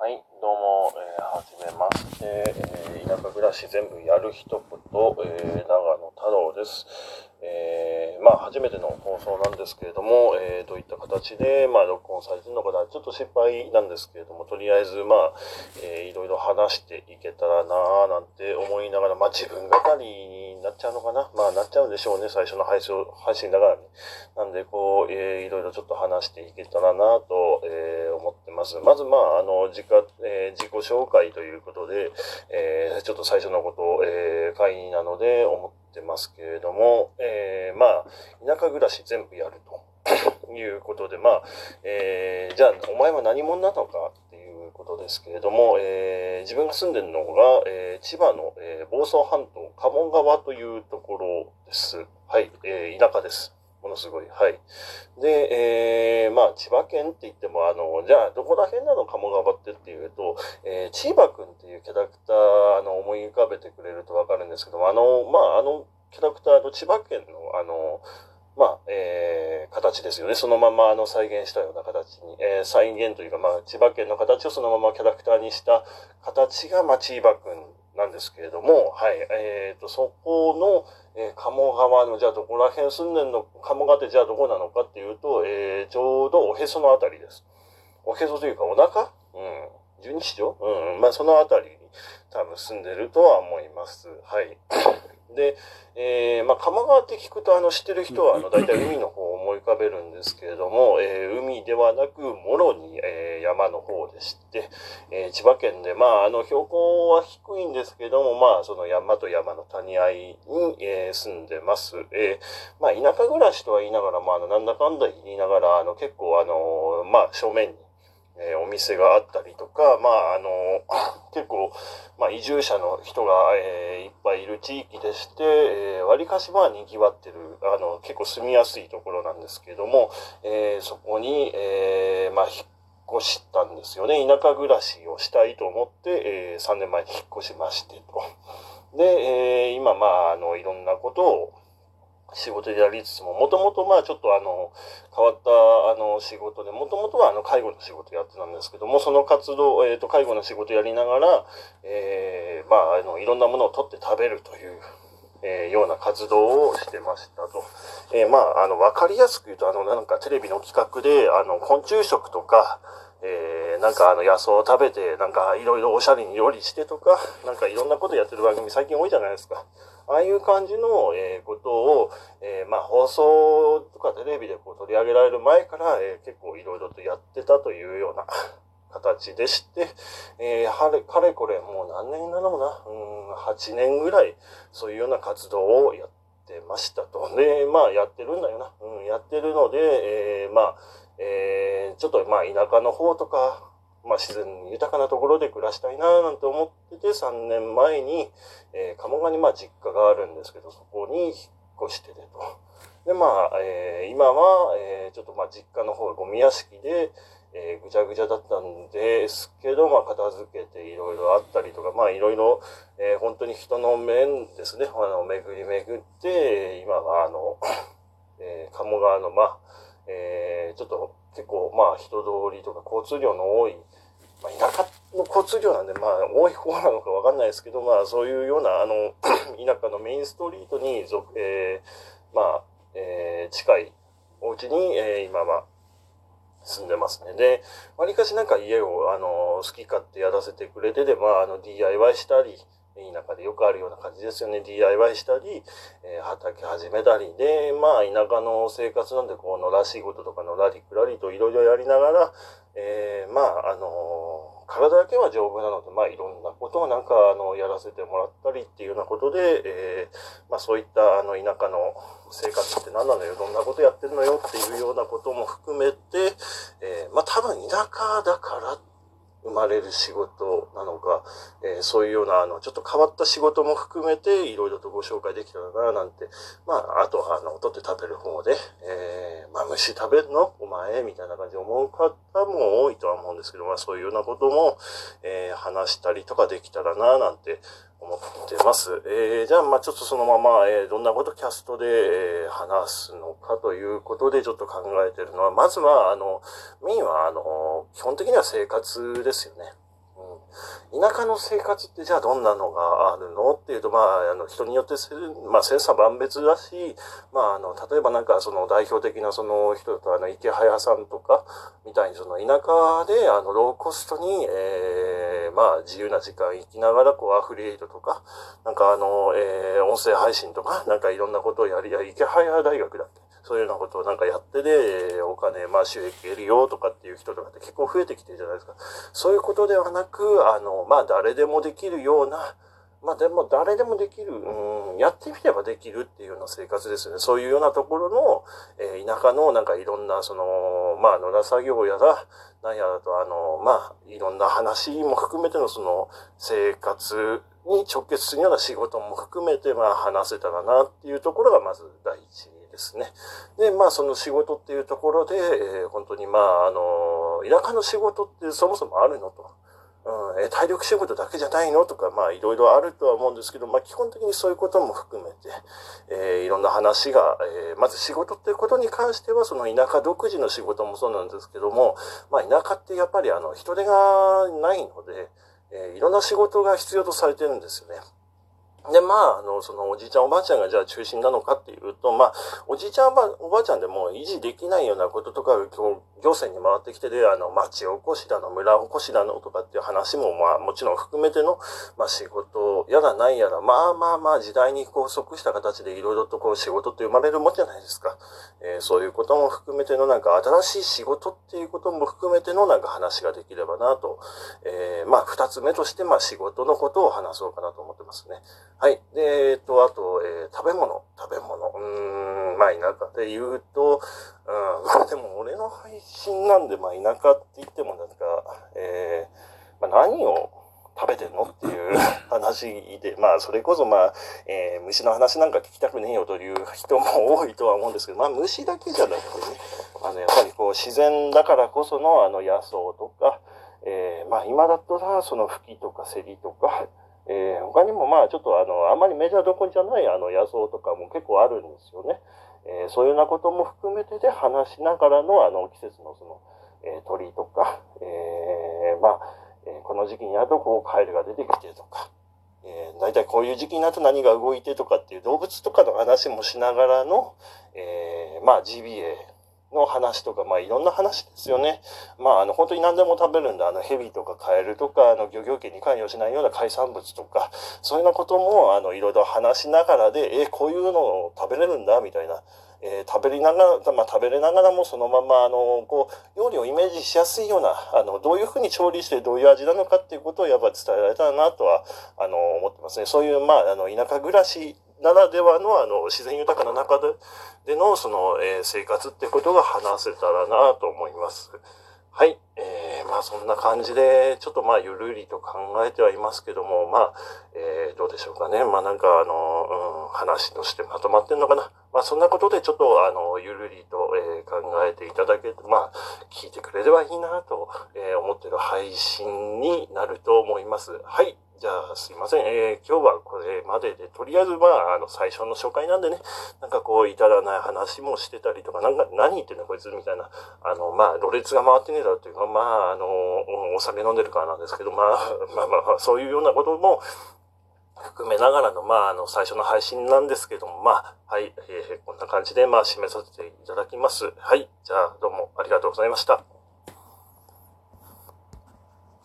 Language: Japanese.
はい、どうも、えー、はじめまして、えー、田舎暮らし全部やる一言、えー、長野太郎です。えー、まあ、初めての放送なんですけれども、えー、どういった形で、まあ、録音されてるのかな、ちょっと心配なんですけれども、とりあえず、まあ、えー、いろいろ話していけたらなぁ、なんて思いながら、まあ、自分語りになっちゃうのかな。まあ、なっちゃうんでしょうね、最初の配信配信だからね。なんで、こう、えー、いろいろちょっと話していけたらなぁと、えー、思ってます。まず、まあ、あの、自家、えー、自己紹介ということで、えー、ちょっと最初のことを、えー、会なので思ってますけれども、えー、まあ、田舎暮らし全部やるということで、まあ、えー、じゃあ、お前は何者なのかっていうことですけれども、えー、自分が住んでるのが、えー、千葉の、えー、房総半島、鴨川というところです。はい、えー、田舎です。ものすごい。はい。で、えー、まあ、千葉県って言っても、あの、じゃあ、どこら辺なの？鴨川ってっていうと、えー、千葉くんっていうキャラクター、あの、思い浮かべてくれるとわかるんですけども、あの、まあ、あの、キャラクターの千葉県の、あの、まあ、えー、形ですよね。そのまま、あの、再現したような形に、えー、再現というか、まあ、千葉県の形をそのままキャラクターにした形が、まあ、千葉くんなんですけれども、はい、えーと、そこの、えー、鴨川の、じゃあどこら辺住んでんの、鴨川ってじゃあどこなのかっていうと、えー、ちょうどおへそのあたりです。おへそというかお腹？うん。十二指腸？うん。まあ、そのあたりに多分住んでるとは思います。はい。で、えー、まあ、鴨川って聞くと、あの、知ってる人は、あの、大体海の方を思い浮かべるんですけれども、えー、海ではなく、もろに、えー、山の方でして、えー、千葉県で、まあ、あの、標高は低いんですけども、まあ、その山と山の谷合いに、えー、住んでます。えー、まあ、田舎暮らしとは言いながら、まあ、あの、なんだかんだ言いながら、あの、結構、あの、まあ、正面に、え、お店があったりとか、まあ、あの、結構、まあ、移住者の人が、えー、いっぱいいる地域でして、えー、割かしまあ、賑わってる、あの、結構住みやすいところなんですけども、えー、そこに、えー、まあ、引っ越したんですよね。田舎暮らしをしたいと思って、えー、3年前に引っ越しましてと。で、えー、今、まあ、あの、いろんなことを、仕事でやりつつも、もともとまあちょっとあの、変わったあの仕事で、もともとはあの介護の仕事やってたんですけども、その活動、えっ、ー、と、介護の仕事やりながら、えー、まああの、いろんなものを取って食べるという、えー、ような活動をしてましたと。えー、まあ、あの、わかりやすく言うと、あの、なんかテレビの企画で、あの、昆虫食とか、えー、なんかあの野草を食べて、なんかいろいろおしゃれに料理してとか、なんかいろんなことやってる番組最近多いじゃないですか。ああいう感じの、えー、ことを、えー、まあ放送とかテレビでこう取り上げられる前から、えー、結構いろいろとやってたというような形でして、えー、はれ、かれこれもう何年なのかな、うん、8年ぐらいそういうような活動をやってましたと。で、まあやってるんだよな。うん、やってるので、えー、まあ、えー、ちょっとまあ田舎の方とか、まあ自然豊かなところで暮らしたいななんて思ってて3年前に、えー、鴨川にまあ実家があるんですけど、そこに引っ越しててと。で、まあ、えー、今は、えー、ちょっとまあ実家の方ゴミ屋敷で、えー、ぐちゃぐちゃだったんですけど、まあ片付けていろいろあったりとか、まあいろいろ、えー、本当に人の面ですね、あの、巡り巡って、今はあの、えー、鴨川のまあ、えー、ちょっと結構まあ人通りとか交通量の多い、まあ、田舎の交通量なんでまあ多い方なのかわかんないですけど、まあそういうようなあの 田舎のメインストリートに、えー、まあ、えー、近いお家に、えー、今は住んでますね。で、わりかしなんか家をあの好き勝手やらせてくれてで、まああの DIY したり、田舎でよくあるような感じですよね。DIY したり、えー、畑始めたりで、まあ田舎の生活なんで、こう野良仕事とか野良りくらりといろいろやりながら、えー、まああの、体だけは丈夫なので、まあいろんなことをなんかあの、やらせてもらったりっていうようなことで、えー、まあそういったあの田舎の生活って何なのよ、どんなことやってるのよっていうようなことも含めて、えー、まあ多分田舎だからって生まれる仕事なのか、えー、そういうような、あの、ちょっと変わった仕事も含めて、いろいろとご紹介できたらな、なんて、まあ、あとは、あの、取って食べる方で、えー、まあ、虫食べるのお前みたいな感じで思う方も多いとは思うんですけど、まあ、そういうようなことも、えー、話したりとかできたらな、なんて思ってます。えー、じゃあ、まあちょっとそのまま、えー、どんなことキャストで、えー、話すのかということでちょっと考えてるのは、まずは、あの、メインは、あの、基本的には生活ですよね。田舎の生活ってじゃあどんなのがあるのっていうと、まあ、あの、人によってまあ、千差万別だし、まあ、あの、例えばなんかその代表的なその人だと、あの、池早さんとか、みたいにその田舎で、あの、ローコストに、えー、まあ、自由な時間生きながら、こう、アフリエイトとか、なんかあの、えー、音声配信とか、なんかいろんなことをやり、や、池早大学だって。そういうようなことをなんかやってで、お金、まあ収益得るよとかっていう人とかって結構増えてきてるじゃないですか。そういうことではなく、あの、まあ誰でもできるような、まあでも誰でもできる、うん、やってみればできるっていうような生活ですよね。そういうようなところの、えー、田舎のなんかいろんな、その、まあ野良作業やら、なんやらと、あの、まあいろんな話も含めてのその生活に直結するような仕事も含めて、まあ話せたらなっていうところがまず第一ですね。で、まあその仕事っていうところで、えー、本当にまああの、田舎の仕事ってそもそもあるのと。うん、え体力仕事だけじゃないのとか、まあいろいろあるとは思うんですけど、まあ基本的にそういうことも含めて、えー、いろんな話が、えー、まず仕事っていうことに関しては、その田舎独自の仕事もそうなんですけども、まあ田舎ってやっぱりあの人手がないので、えー、いろんな仕事が必要とされてるんですよね。で、まあ、あの、そのおじいちゃんおばあちゃんがじゃあ中心なのかっていうと、まあ、おじいちゃんおばあちゃんでも維持できないようなこととか今日行政に回ってきてで、あの、町おこしだの、村おこしだのとかっていう話も、まあ、もちろん含めての、まあ、仕事やらないやら、まあまあまあ、時代にこう即した形でいろいろとこう仕事って生まれるもんじゃないですか。えー、そういうことも含めてのなんか新しい仕事っていうことも含めてのなんか話ができればなと、えー、まあ、二つ目として、まあ、仕事のことを話そうかなと思ってますね。はい。で、えっと、あと、えー、食べ物、食べ物。うーん、まあ、田舎で言うと、うん、でも俺の配信なんで、まあ田舎って言ってもなんか、えー、まあ何を食べてんのっていう 話で、まあそれこそまあ、えー、虫の話なんか聞きたくねえよという人も多いとは思うんですけど、まあ虫だけじゃなくてね、あのやっぱりこう自然だからこそのあの野草とか、えー、まあ今だったらその吹きとかセリとか、えー、他にもまあちょっとあの、あんまりメジャーどころじゃないあの野草とかも結構あるんですよね。えー、そういうようなことも含めてで話しながらのあの季節のその、えー、鳥とか、えー、まあ、えこの時期になるとこうカエルが出てきてとか、えー、大体こういう時期になると何が動いてとかっていう動物とかの話もしながらの、えまあ GBA の話とか、まあいろんな話ですよね。まああの本当に何でも食べるんだ。あの蛇とかカエルとか、あの漁業権に関与しないような海産物とか、そういうようなこともあのいろいろ話しながらで、え、こういうのを食べれるんだみたいな。えー、食べりながら、まあ、食べれながらもそのまま、あの、こう、料理をイメージしやすいような、あの、どういうふうに調理してどういう味なのかっていうことをやっぱ伝えられたらなとは、あの、思ってますね。そういう、まあ、あの、田舎暮らしならではの、あの、自然豊かな中ででの、その、えー、生活ってことが話せたらなと思います。はい。えー、まあそんな感じで、ちょっとまあゆるりと考えてはいますけども、まあ、えー、どうでしょうかね。まあなんかあの、うん、話としてまとまってんのかな。まあそんなことでちょっとあの、ゆるりと、えー、考えていただけて、まあ、聞いてくれればいいなと、え、思ってる配信になると思います。はい。じゃあ、すいません。えー、今日はこれまでで、とりあえず、まあ、あの、最初の初回なんでね、なんかこう、至らない話もしてたりとか、なんか、何言ってんのこいつみたいな、あの、まあ、ろれつが回ってねえだろうっていうか、まあ、あの、お酒飲んでるからなんですけど、まあ、まあまあ、そういうようなことも、含めながらの、まあ、あの、最初の配信なんですけども、まあ、はい、えー、こんな感じで、まあ、締めさせていただきます。はい、じゃあ、どうもありがとうございました。